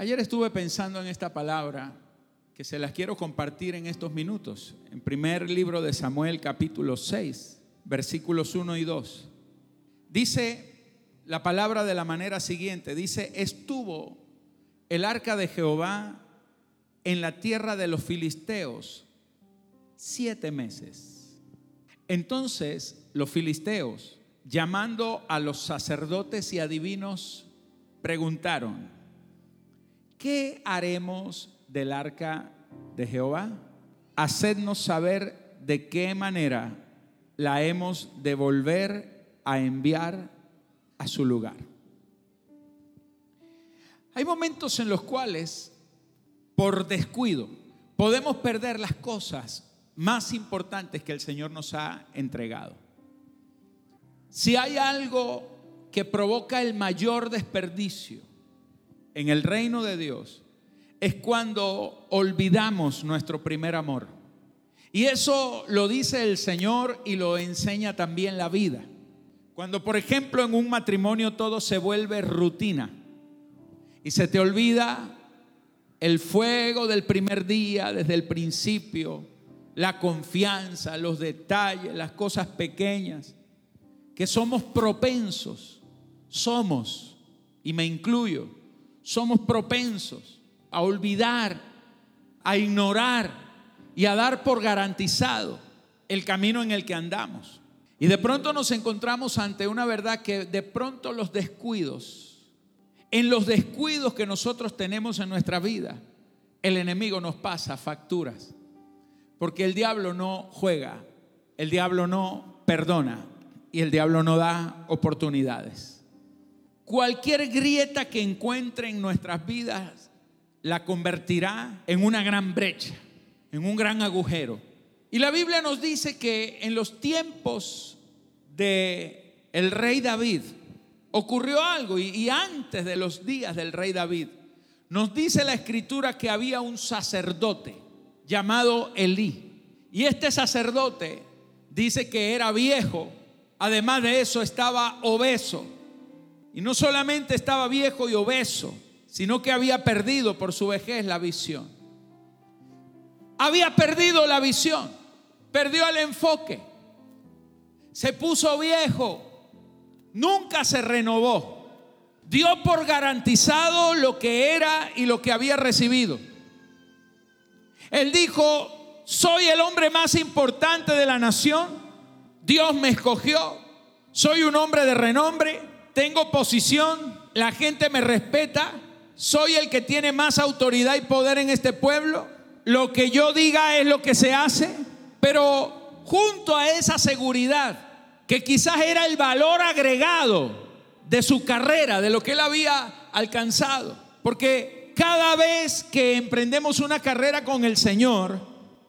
Ayer estuve pensando en esta palabra que se las quiero compartir en estos minutos. En primer libro de Samuel capítulo 6, versículos 1 y 2. Dice la palabra de la manera siguiente, dice, estuvo el arca de Jehová en la tierra de los filisteos siete meses. Entonces los filisteos, llamando a los sacerdotes y adivinos, preguntaron, ¿qué haremos del arca de Jehová? Hacednos saber de qué manera la hemos de volver a enviar a su lugar. Hay momentos en los cuales, por descuido, podemos perder las cosas más importantes que el Señor nos ha entregado. Si hay algo que provoca el mayor desperdicio en el reino de Dios, es cuando olvidamos nuestro primer amor. Y eso lo dice el Señor y lo enseña también la vida. Cuando, por ejemplo, en un matrimonio todo se vuelve rutina y se te olvida el fuego del primer día, desde el principio, la confianza, los detalles, las cosas pequeñas, que somos propensos, somos, y me incluyo, somos propensos a olvidar, a ignorar y a dar por garantizado el camino en el que andamos. Y de pronto nos encontramos ante una verdad que de pronto los descuidos, en los descuidos que nosotros tenemos en nuestra vida, el enemigo nos pasa facturas. Porque el diablo no juega, el diablo no perdona y el diablo no da oportunidades. Cualquier grieta que encuentre en nuestras vidas la convertirá en una gran brecha, en un gran agujero y la Biblia nos dice que en los tiempos de el rey David ocurrió algo y, y, antes de los días del rey David nos dice la escritura que había un sacerdote llamado Elí. Y este sacerdote dice que era viejo, además de eso estaba obeso. Y no solamente estaba viejo y obeso, sino que había perdido por su vejez la visión. Había perdido la visión perdió el enfoque, se puso viejo, nunca se renovó, dio por garantizado lo que era y lo que había recibido. Él dijo, soy el hombre más importante de la nación, Dios me escogió, soy un hombre de renombre, tengo posición, la gente me respeta, soy el que tiene más autoridad y poder en este pueblo, lo que yo diga es lo que se hace. Pero junto a esa seguridad, que quizás era el valor agregado de su carrera, de lo que él había alcanzado, porque cada vez que emprendemos una carrera con el Señor,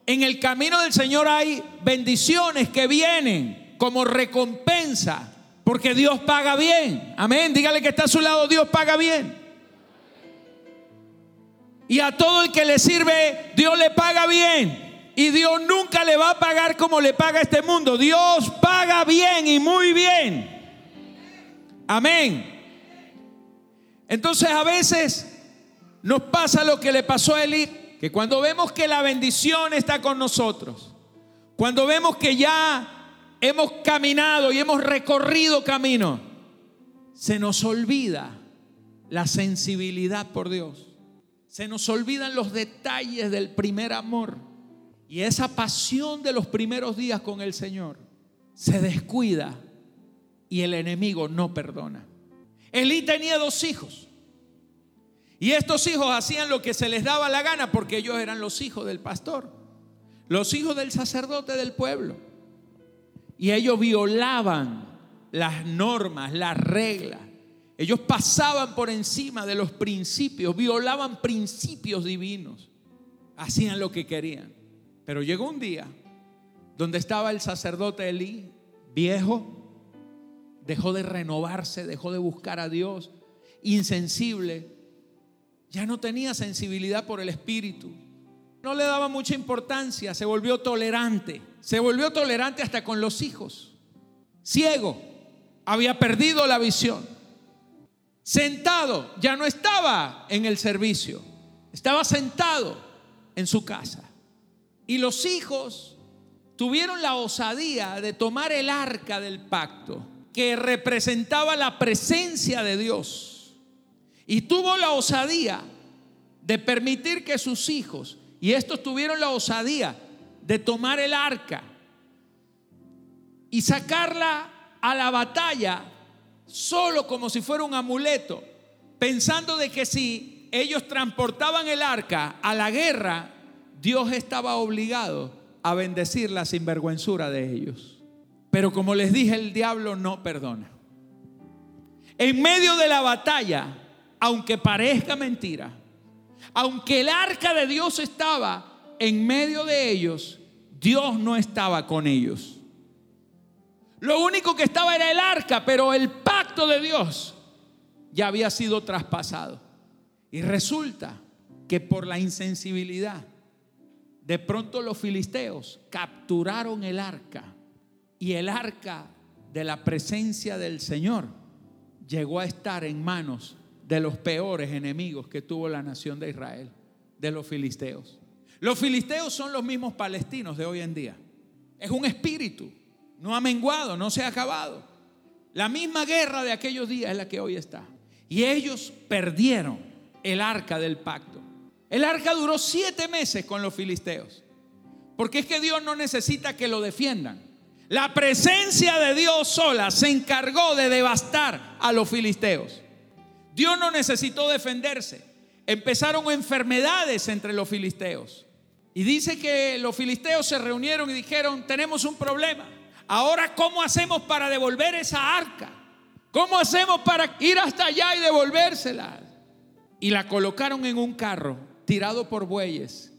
en el camino del Señor hay bendiciones que vienen como recompensa, porque Dios paga bien. Amén. Dígale que está a su lado, Dios paga bien. Y a todo el que le sirve, Dios le paga bien. Y Dios nunca le va a pagar como le paga este mundo. Dios paga bien y muy bien. Amén. Entonces a veces nos pasa lo que le pasó a Eli, que cuando vemos que la bendición está con nosotros, cuando vemos que ya hemos caminado y hemos recorrido camino, se nos olvida la sensibilidad por Dios. Se nos olvidan los detalles del primer amor. Y esa pasión de los primeros días con el Señor se descuida y el enemigo no perdona. Elí tenía dos hijos. Y estos hijos hacían lo que se les daba la gana porque ellos eran los hijos del pastor, los hijos del sacerdote del pueblo. Y ellos violaban las normas, las reglas. Ellos pasaban por encima de los principios, violaban principios divinos. Hacían lo que querían. Pero llegó un día donde estaba el sacerdote Elí, viejo, dejó de renovarse, dejó de buscar a Dios, insensible, ya no tenía sensibilidad por el Espíritu, no le daba mucha importancia, se volvió tolerante, se volvió tolerante hasta con los hijos, ciego, había perdido la visión. sentado, ya no estaba en el servicio, estaba sentado en su casa. Y los hijos tuvieron la osadía de tomar el arca del pacto, que representaba la presencia de Dios. Y tuvo la osadía de permitir que sus hijos, y estos tuvieron la osadía de tomar el arca y sacarla a la batalla solo como si fuera un amuleto, pensando de que si ellos transportaban el arca a la guerra, Dios estaba obligado a bendecir la sinvergüenzura de ellos. Pero como les dije, el diablo no perdona. En medio de la batalla, aunque parezca mentira, aunque el arca de Dios estaba en medio de ellos, Dios no estaba con ellos. Lo único que estaba era el arca, pero el pacto de Dios ya había sido traspasado. Y resulta que por la insensibilidad, de pronto los filisteos capturaron el arca y el arca de la presencia del Señor llegó a estar en manos de los peores enemigos que tuvo la nación de Israel, de los filisteos. Los filisteos son los mismos palestinos de hoy en día. Es un espíritu no ha menguado, no se ha acabado. La misma guerra de aquellos días es la que hoy está. Y ellos perdieron el arca del pacto. El arca duró siete meses con los filisteos. Porque es que Dios no necesita que lo defiendan. La presencia de Dios sola se encargó de devastar a los filisteos. Dios no necesitó defenderse. Empezaron enfermedades entre los filisteos. Y dice que los filisteos se reunieron y dijeron, tenemos un problema. Ahora, ¿cómo hacemos para devolver esa arca? ¿Cómo hacemos para ir hasta allá y devolvérsela? Y la colocaron en un carro tirado por bueyes.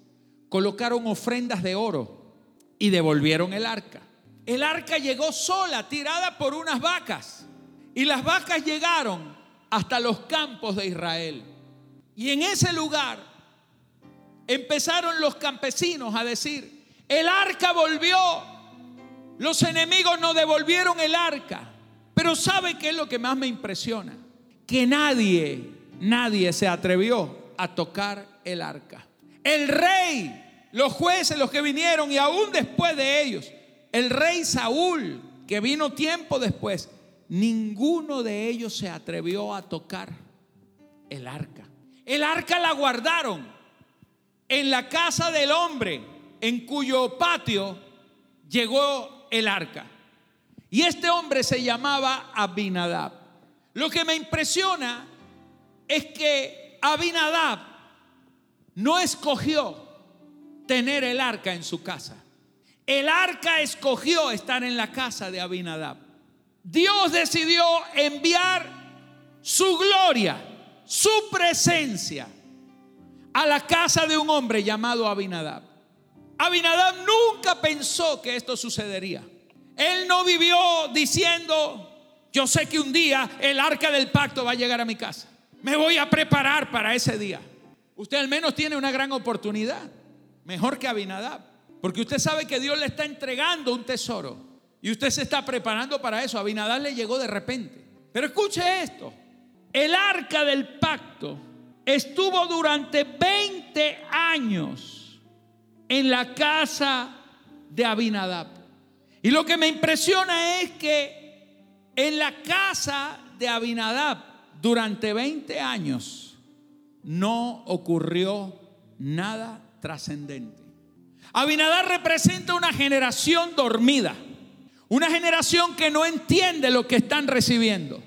Colocaron ofrendas de oro y devolvieron el arca. El arca llegó sola, tirada por unas vacas. Y las vacas llegaron hasta los campos de Israel. Y en ese lugar empezaron los campesinos a decir, el arca volvió los enemigos nos devolvieron el arca. Pero ¿sabe qué es lo que más me impresiona? Que nadie, nadie se atrevió a tocar el arca. El rey, los jueces, los que vinieron y aún después de ellos, el rey Saúl, que vino tiempo después, ninguno de ellos se atrevió a tocar el arca. El arca la guardaron en la casa del hombre en cuyo patio llegó el arca. Y este hombre se llamaba Abinadab. Lo que me impresiona es que Abinadab no escogió tener el arca en su casa. El arca escogió estar en la casa de Abinadab. Dios decidió enviar su gloria, su presencia a la casa de un hombre llamado Abinadab. Abinadab nunca pensó que esto sucedería. Él no vivió diciendo, yo sé que un día el arca del pacto va a llegar a mi casa. Me voy a preparar para ese día. Usted al menos tiene una gran oportunidad, mejor que Abinadab, porque usted sabe que Dios le está entregando un tesoro y usted se está preparando para eso. Abinadab le llegó de repente. Pero escuche esto, el arca del pacto estuvo durante 20 años en la casa de Abinadab. Y lo que me impresiona es que en la casa de Abinadab durante 20 años no ocurrió nada trascendente. Abinadab representa una generación dormida, una generación que no entiende lo que están recibiendo,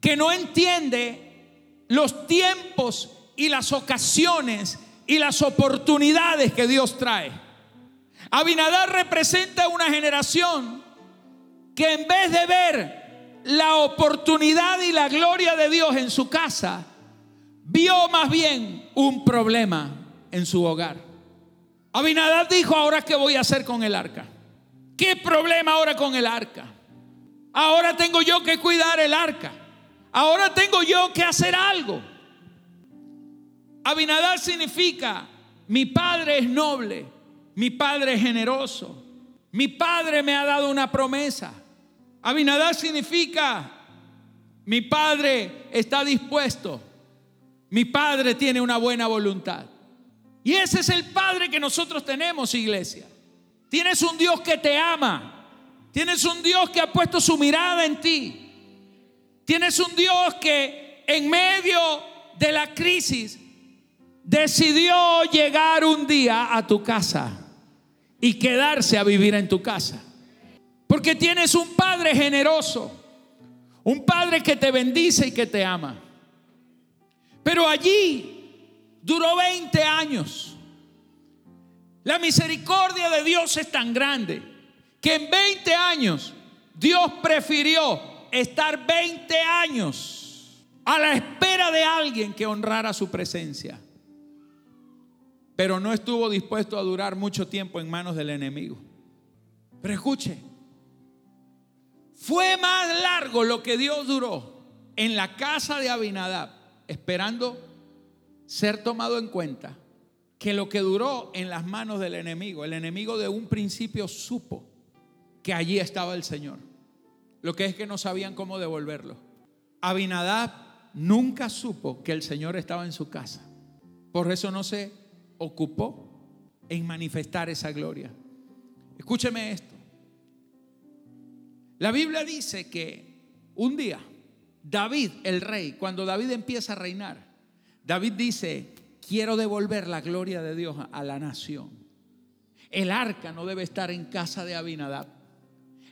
que no entiende los tiempos y las ocasiones y las oportunidades que Dios trae. Abinadar representa una generación que en vez de ver la oportunidad y la gloria de Dios en su casa, vio más bien un problema en su hogar. Abinadar dijo, ahora qué voy a hacer con el arca. ¿Qué problema ahora con el arca? Ahora tengo yo que cuidar el arca. Ahora tengo yo que hacer algo. Abinadar significa, mi padre es noble, mi padre es generoso, mi padre me ha dado una promesa. Abinadar significa, Mi padre está dispuesto. Mi padre tiene una buena voluntad. Y ese es el padre que nosotros tenemos, iglesia. Tienes un Dios que te ama. Tienes un Dios que ha puesto su mirada en ti. Tienes un Dios que en medio de la crisis decidió llegar un día a tu casa y quedarse a vivir en tu casa. Porque tienes un Padre generoso, un Padre que te bendice y que te ama. Pero allí duró 20 años. La misericordia de Dios es tan grande que en 20 años Dios prefirió estar 20 años a la espera de alguien que honrara su presencia. Pero no estuvo dispuesto a durar mucho tiempo en manos del enemigo. Pero escuche, fue más largo lo que Dios duró en la casa de Abinadab, esperando ser tomado en cuenta, que lo que duró en las manos del enemigo. El enemigo de un principio supo que allí estaba el Señor. Lo que es que no sabían cómo devolverlo. Abinadab nunca supo que el Señor estaba en su casa. Por eso no se ocupó en manifestar esa gloria. Escúcheme esto. La Biblia dice que un día David, el rey, cuando David empieza a reinar, David dice, quiero devolver la gloria de Dios a la nación. El arca no debe estar en casa de Abinadab.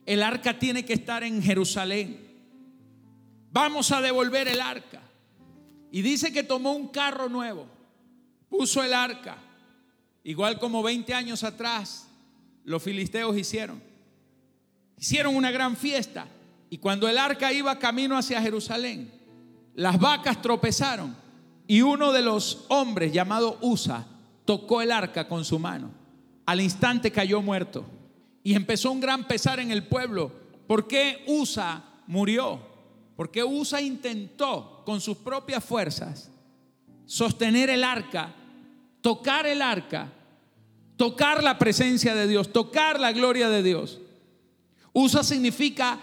El arca tiene que estar en Jerusalén. Vamos a devolver el arca. Y dice que tomó un carro nuevo, puso el arca, igual como 20 años atrás los filisteos hicieron. Hicieron una gran fiesta y cuando el arca iba camino hacia Jerusalén, las vacas tropezaron y uno de los hombres llamado Usa tocó el arca con su mano. Al instante cayó muerto y empezó un gran pesar en el pueblo. ¿Por qué Usa murió? Porque Usa intentó con sus propias fuerzas sostener el arca, tocar el arca, tocar la presencia de Dios, tocar la gloria de Dios. Usa significa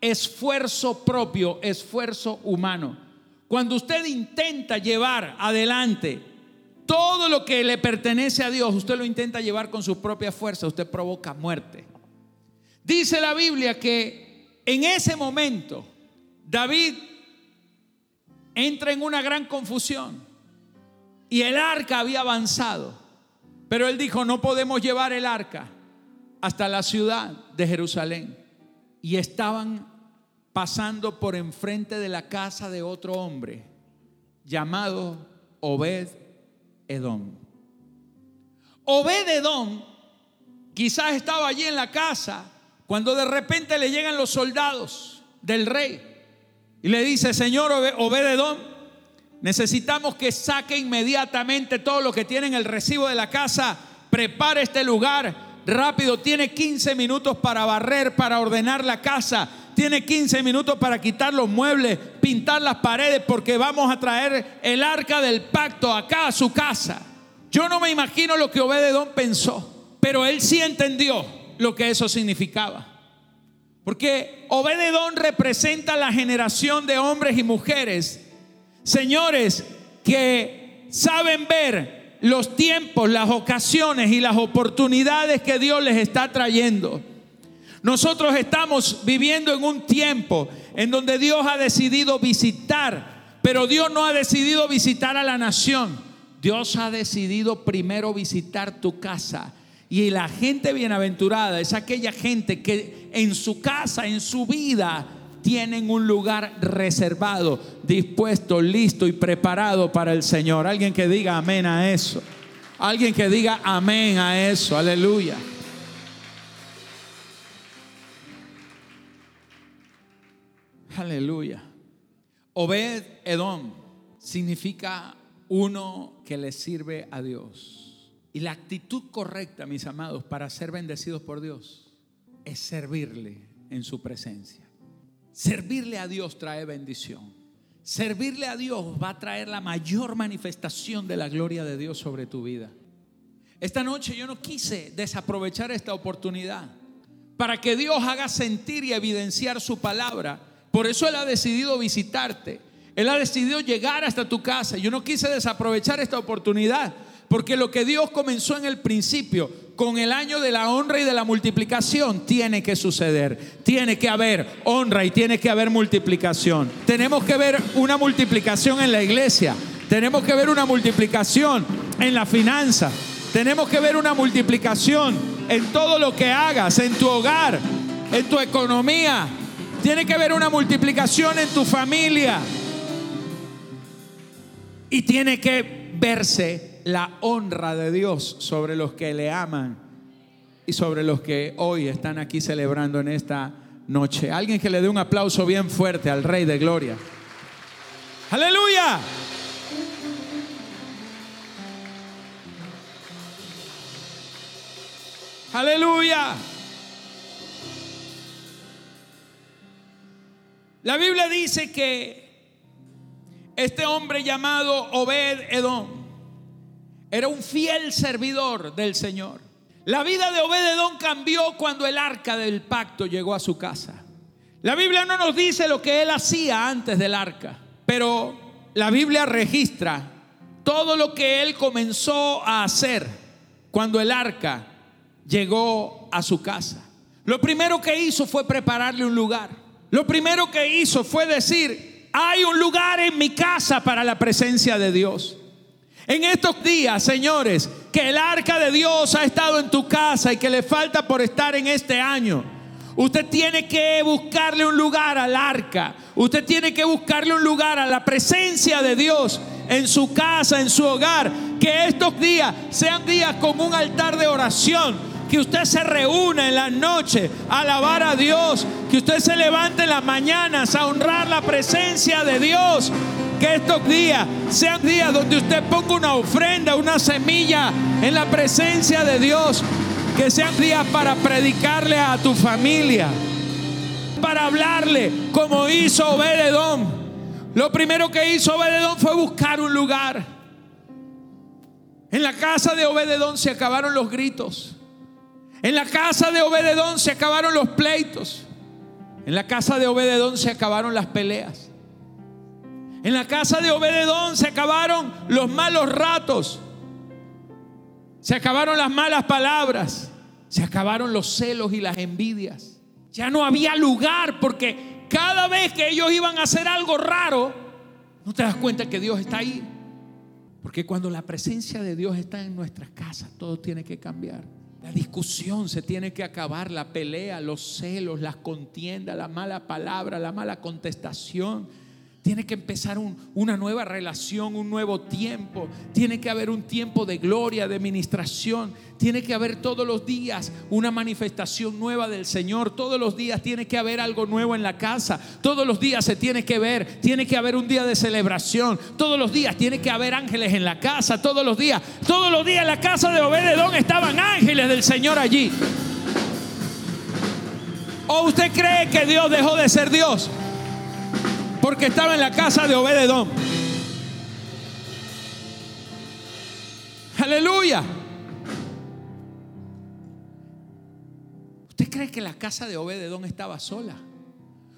esfuerzo propio, esfuerzo humano. Cuando usted intenta llevar adelante todo lo que le pertenece a Dios, usted lo intenta llevar con su propia fuerza, usted provoca muerte. Dice la Biblia que en ese momento David entra en una gran confusión y el arca había avanzado, pero él dijo, no podemos llevar el arca hasta la ciudad de Jerusalén y estaban pasando por enfrente de la casa de otro hombre llamado Obed Edom. Obed Edom quizás estaba allí en la casa cuando de repente le llegan los soldados del rey y le dice, Señor Obed Edom, necesitamos que saque inmediatamente todo lo que tiene en el recibo de la casa, prepare este lugar rápido, tiene 15 minutos para barrer, para ordenar la casa, tiene 15 minutos para quitar los muebles, pintar las paredes, porque vamos a traer el arca del pacto acá a su casa. Yo no me imagino lo que Obededón pensó, pero él sí entendió lo que eso significaba. Porque Obededón representa la generación de hombres y mujeres, señores, que saben ver los tiempos, las ocasiones y las oportunidades que Dios les está trayendo. Nosotros estamos viviendo en un tiempo en donde Dios ha decidido visitar, pero Dios no ha decidido visitar a la nación. Dios ha decidido primero visitar tu casa. Y la gente bienaventurada es aquella gente que en su casa, en su vida, tienen un lugar reservado, dispuesto, listo y preparado para el Señor. Alguien que diga amén a eso. Alguien que diga amén a eso. Aleluya. Aleluya. Obed Edom significa uno que le sirve a Dios. Y la actitud correcta, mis amados, para ser bendecidos por Dios es servirle en su presencia. Servirle a Dios trae bendición. Servirle a Dios va a traer la mayor manifestación de la gloria de Dios sobre tu vida. Esta noche yo no quise desaprovechar esta oportunidad para que Dios haga sentir y evidenciar su palabra Por eso Él ha decidido visitarte. Él ha decidido llegar hasta tu casa. Yo no quise desaprovechar esta oportunidad, porque lo que Dios comenzó en el principio, con el año de la honra y de la multiplicación, tiene que suceder. Tiene que haber honra y tiene que haber multiplicación. Tenemos que ver una multiplicación en la iglesia. Tenemos que ver una multiplicación en la finanza. Tenemos que ver una multiplicación en todo lo que hagas, en tu hogar, en tu economía. Tiene que haber una multiplicación en tu familia. Y tiene que verse la honra de Dios sobre los que le aman y sobre los que hoy están aquí celebrando en esta noche. Alguien que le dé un aplauso bien fuerte al Rey de Gloria. Aleluya. Aleluya. La Biblia dice que este hombre llamado Obed Edom era un fiel servidor del Señor. La vida de Obed Edom cambió cuando el arca del pacto llegó a su casa. La Biblia no nos dice lo que él hacía antes del arca, pero la Biblia registra todo lo que él comenzó a hacer cuando el arca llegó a su casa. Lo primero que hizo fue prepararle un lugar. Lo primero que hizo fue decir, hay un lugar en mi casa para la presencia de Dios. En estos días, señores, que el arca de Dios ha estado en tu casa y que le falta por estar en este año. Usted tiene que buscarle un lugar al arca. Usted tiene que buscarle un lugar a la presencia de Dios en su casa, en su hogar. Que estos días sean días como un altar de oración que usted se reúna en la noche a alabar a Dios, que usted se levante en las mañanas a honrar la presencia de Dios. Que estos días sean días donde usted ponga una ofrenda, una semilla en la presencia de Dios. Que sean días para predicarle a tu familia, para hablarle como hizo Obededón. Lo primero que hizo Obededón fue buscar un lugar. En la casa de Obededón se acabaron los gritos. En la casa de Obededón se acabaron los pleitos. En la casa de Obededón se acabaron las peleas. En la casa de Obededón se acabaron los malos ratos. Se acabaron las malas palabras. Se acabaron los celos y las envidias. Ya no había lugar porque cada vez que ellos iban a hacer algo raro, no te das cuenta que Dios está ahí. Porque cuando la presencia de Dios está en nuestras casas, todo tiene que cambiar. La discusión se tiene que acabar, la pelea, los celos, las contiendas, la mala palabra, la mala contestación. Tiene que empezar una nueva relación, un nuevo tiempo. Tiene que haber un tiempo de gloria, de ministración. Tiene que haber todos los días una manifestación nueva del Señor. Todos los días tiene que haber algo nuevo en la casa. Todos los días se tiene que ver. Tiene que haber un día de celebración. Todos los días tiene que haber ángeles en la casa. Todos los días. Todos los días en la casa de Obededón estaban ángeles del Señor allí. ¿O usted cree que Dios dejó de ser Dios? Porque estaba en la casa de Obededón. Aleluya. ¿Usted cree que la casa de Obededón estaba sola?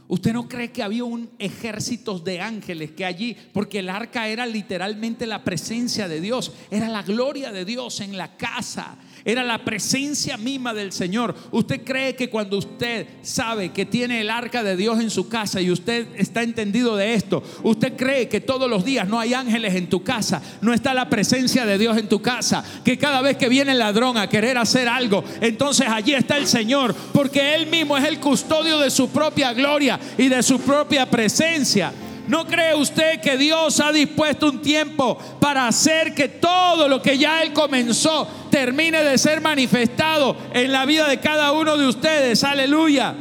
¿Usted no cree que había un ejército de ángeles que allí, porque el arca era literalmente la presencia de Dios, era la gloria de Dios en la casa, era la presencia misma del Señor. ¿Usted cree que cuando usted sabe que tiene el arca de Dios en su casa y usted está entendido de esto, usted cree que todos los días no hay ángeles en tu casa, no está la presencia de Dios en tu casa, que cada vez que viene el ladrón a querer hacer algo, entonces allí está el Señor, porque Él mismo es el custodio de su propia gloria y de su propia presencia. ¿No cree usted que Dios ha dispuesto un tiempo para hacer que todo lo que ya Él comenzó termine de ser manifestado en la vida de cada uno de ustedes? Aleluya.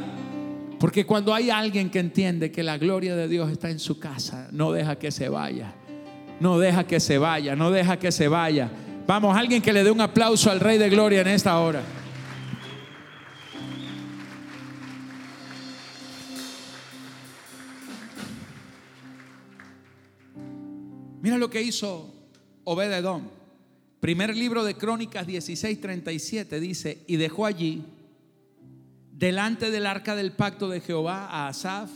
Porque cuando hay alguien que entiende que la gloria de Dios está en su casa, no deja que se vaya. No deja que se vaya, no deja que se vaya. Vamos, alguien que le dé un aplauso al Rey de Gloria en esta hora. Mira lo que hizo Obededón. Primer libro de Crónicas 16:37 dice, y dejó allí, delante del arca del pacto de Jehová, a Asaf,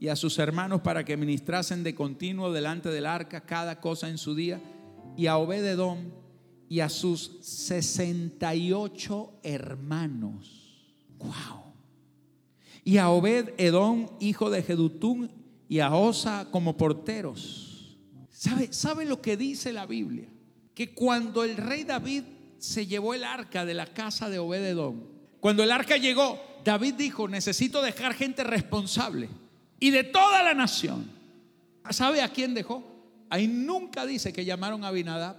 y a sus hermanos para que ministrasen de continuo delante del arca cada cosa en su día, y a Obededom y a sus 68 hermanos. Wow. Y a Obed Edom, hijo de Jedutún, y a Osa como porteros. ¿Sabe, ¿Sabe lo que dice la Biblia? Que cuando el rey David se llevó el arca de la casa de Obed Edom, cuando el arca llegó, David dijo, necesito dejar gente responsable y de toda la nación. ¿Sabe a quién dejó? Ahí nunca dice que llamaron a Abinadab,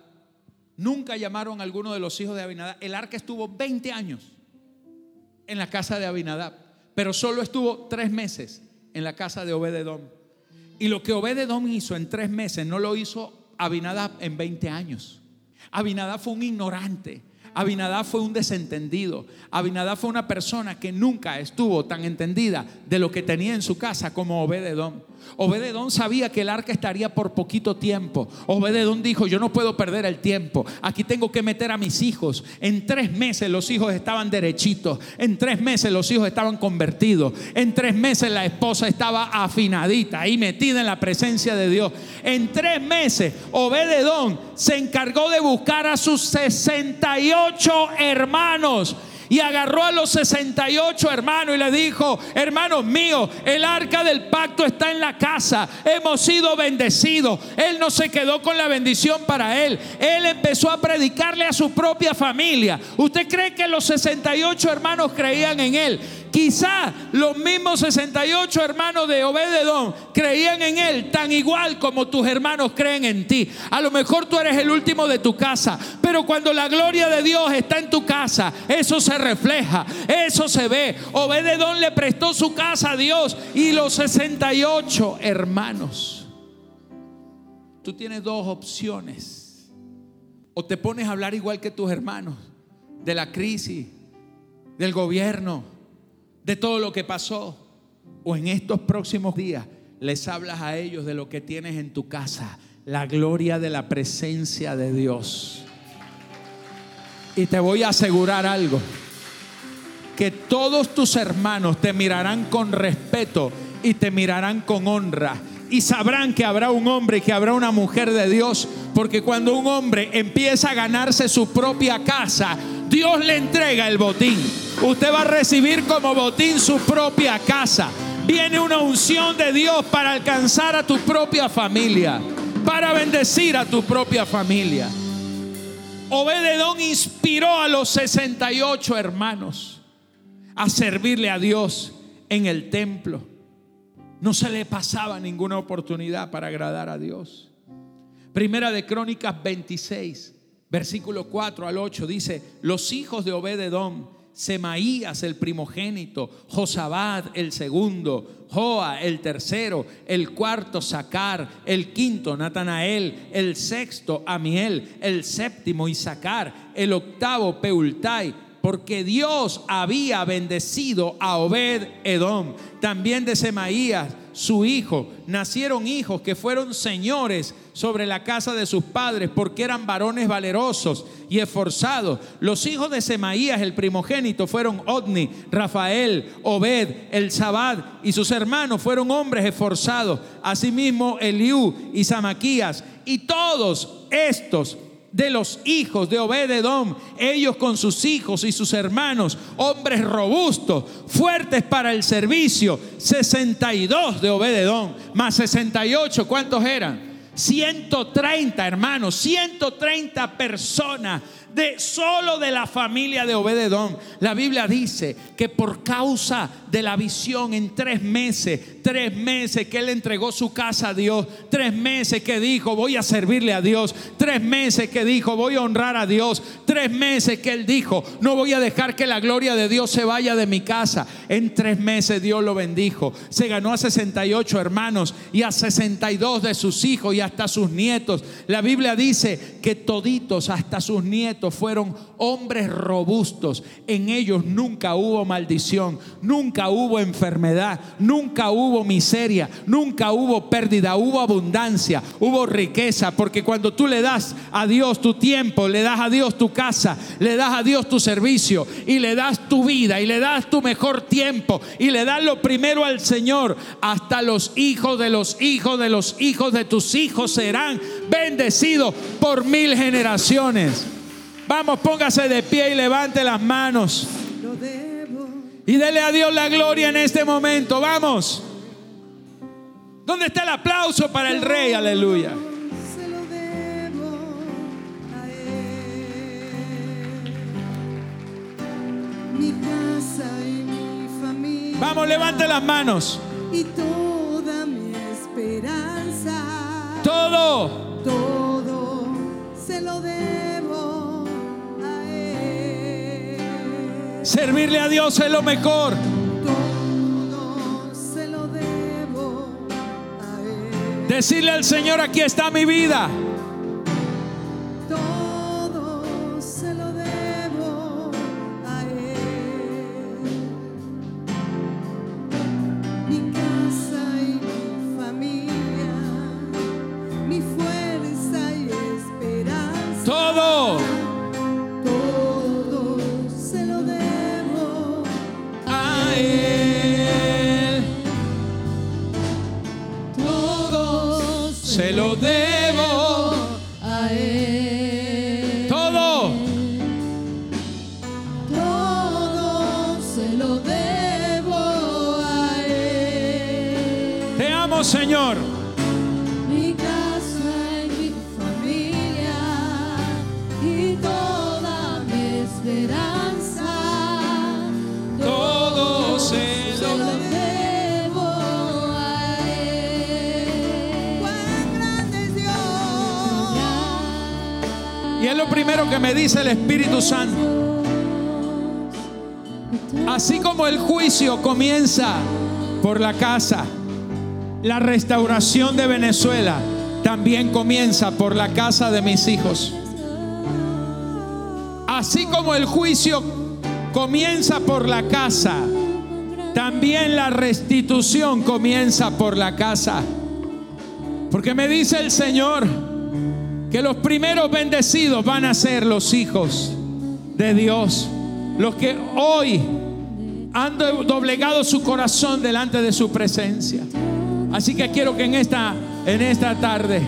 nunca llamaron a alguno de los hijos de Abinadab. El arca estuvo 20 años en la casa de Abinadab, pero solo estuvo tres meses en la casa de Obededom. Y lo que Obededom hizo en tres meses no lo hizo Abinadab en 20 años. Abinadab fue un ignorante. Abinadab fue un desentendido. Abinadab fue una persona que nunca estuvo tan entendida de lo que tenía en su casa como Obededón. Obededón sabía que el arca estaría por poquito tiempo. Obededón dijo, yo no puedo perder el tiempo. Aquí tengo que meter a mis hijos. En tres meses los hijos estaban derechitos. En tres meses los hijos estaban convertidos. En tres meses la esposa estaba afinadita, ahí metida en la presencia de Dios. En tres meses Obededón se encargó de buscar a sus 68 hermanos y agarró a los 68 hermanos y le dijo, hermanos míos, el arca del pacto está en la casa, hemos sido bendecidos. Él no se quedó con la bendición para él, él empezó a predicarle a su propia familia. ¿Usted cree que los 68 hermanos creían en él? Quizá los mismos 68 hermanos de Obededón creían en él tan igual como tus hermanos creen en ti. A lo mejor tú eres el último de tu casa, pero cuando la gloria de Dios está en tu casa, eso se refleja, eso se ve. Obededón le prestó su casa a Dios y los 68 hermanos. Tú tienes dos opciones. O te pones a hablar igual que tus hermanos de la crisis, del gobierno, de todo lo que pasó. O en estos próximos días les hablas a ellos de lo que tienes en tu casa, la gloria de la presencia de Dios. Y te voy a asegurar algo, que todos tus hermanos te mirarán con respeto y te mirarán con honra. Y sabrán que habrá un hombre y que habrá una mujer de Dios. Porque cuando un hombre empieza a ganarse su propia casa, Dios le entrega el botín. Usted va a recibir como botín su propia casa. Viene una unción de Dios para alcanzar a tu propia familia, para bendecir a tu propia familia. Obededón inspiró a los 68 hermanos a servirle a Dios en el templo. No se le pasaba ninguna oportunidad para agradar a Dios. Primera de Crónicas 26, versículo 4 al 8 dice, los hijos de Obededón, Semaías el primogénito, Josabad el segundo, Joa el tercero, el cuarto Sacar, el quinto Natanael, el sexto Amiel, el séptimo Isaacar, el octavo Peultai, porque Dios había bendecido a Obed Edom, también de Semaías, su hijo. Nacieron hijos que fueron señores sobre la casa de sus padres, porque eran varones valerosos y esforzados. Los hijos de Semaías, el primogénito, fueron Odni, Rafael, Obed, el Sabad, y sus hermanos fueron hombres esforzados. Asimismo, Eliú y Samaquías, y todos estos de los hijos de Obededom, ellos con sus hijos y sus hermanos, hombres robustos, fuertes para el servicio, 62 de Obededom, más 68, ¿cuántos eran? 130 hermanos, 130 personas de solo de la familia de Obededón. La Biblia dice que por causa de la visión en tres meses, tres meses que él entregó su casa a Dios, tres meses que dijo voy a servirle a Dios, tres meses que dijo voy a honrar a Dios, tres meses que él dijo no voy a dejar que la gloria de Dios se vaya de mi casa. En tres meses Dios lo bendijo. Se ganó a 68 hermanos y a 62 de sus hijos y hasta sus nietos. La Biblia dice que toditos, hasta sus nietos, fueron hombres robustos. En ellos nunca hubo maldición, nunca hubo enfermedad, nunca hubo miseria, nunca hubo pérdida, hubo abundancia, hubo riqueza. Porque cuando tú le das a Dios tu tiempo, le das a Dios tu casa, le das a Dios tu servicio y le das tu vida y le das tu mejor tiempo y le das lo primero al Señor, hasta los hijos de los hijos de los hijos de tus hijos serán bendecidos por mil generaciones. Vamos, póngase de pie y levante las manos. Y dele a Dios la gloria en este momento. Vamos. ¿Dónde está el aplauso para el rey? Aleluya. Mi casa y mi familia. Vamos, levante las manos. Y toda mi esperanza. Todo. Todo Servirle a Dios es lo mejor. Todo se lo debo a Él. Decirle al Señor, aquí está mi vida. Se que me dice el Espíritu Santo. Así como el juicio comienza por la casa, la restauración de Venezuela también comienza por la casa de mis hijos. Así como el juicio comienza por la casa, también la restitución comienza por la casa. Porque me dice el Señor que los primeros bendecidos van a ser los hijos de Dios, los que hoy han do- doblegado su corazón delante de su presencia. Así que quiero que en esta en esta tarde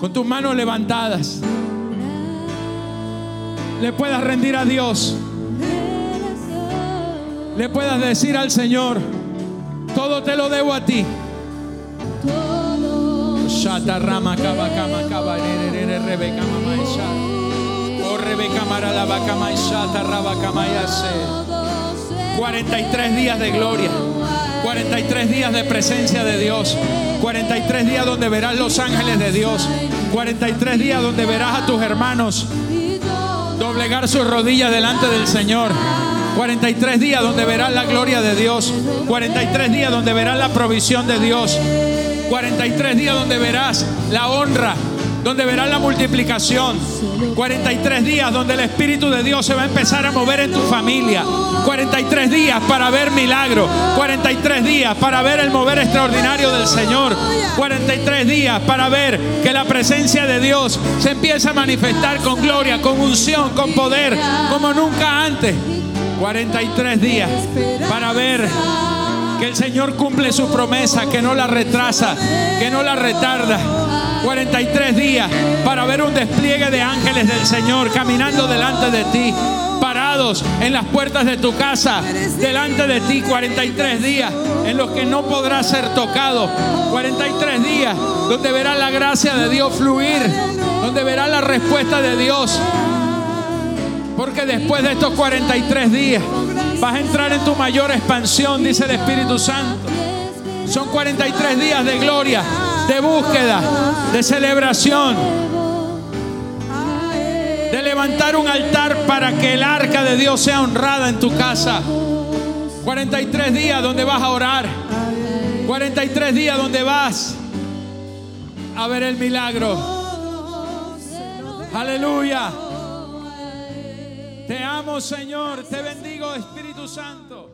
con tus manos levantadas le puedas rendir a Dios. Le puedas decir al Señor, todo te lo debo a ti. Shata kama kaba re re kama maisha. O maisha raba kama yase. 43 días de gloria. 43 días de presencia de Dios. 43 días donde verás los ángeles de Dios. 43 días donde verás a tus hermanos doblegar sus rodillas delante del Señor. 43 días donde verás la gloria de Dios. 43 días donde verás la provisión de Dios. 43 días donde verás la honra, donde verás la multiplicación. 43 días donde el Espíritu de Dios se va a empezar a mover en tu familia. 43 días para ver milagro. 43 días para ver el mover extraordinario del Señor. 43 días para ver que la presencia de Dios se empieza a manifestar con gloria, con unción, con poder, como nunca antes. 43 días para ver que el Señor cumple su promesa, que no la retrasa, que no la retarda. 43 días para ver un despliegue de ángeles del Señor caminando delante de ti, parados en las puertas de tu casa, delante de ti. 43 días en los que no podrás ser tocado. 43 días donde verás la gracia de Dios fluir, donde verás la respuesta de Dios. Porque después de estos 43 días vas a entrar en tu mayor expansión, dice el Espíritu Santo. Son 43 días de gloria, de búsqueda, de celebración, de levantar un altar para que el arca de Dios sea honrada en tu casa. 43 días donde vas a orar. 43 días donde vas a ver el milagro. Aleluya. Te amo, Señor. Te bendigo, Espíritu Santo.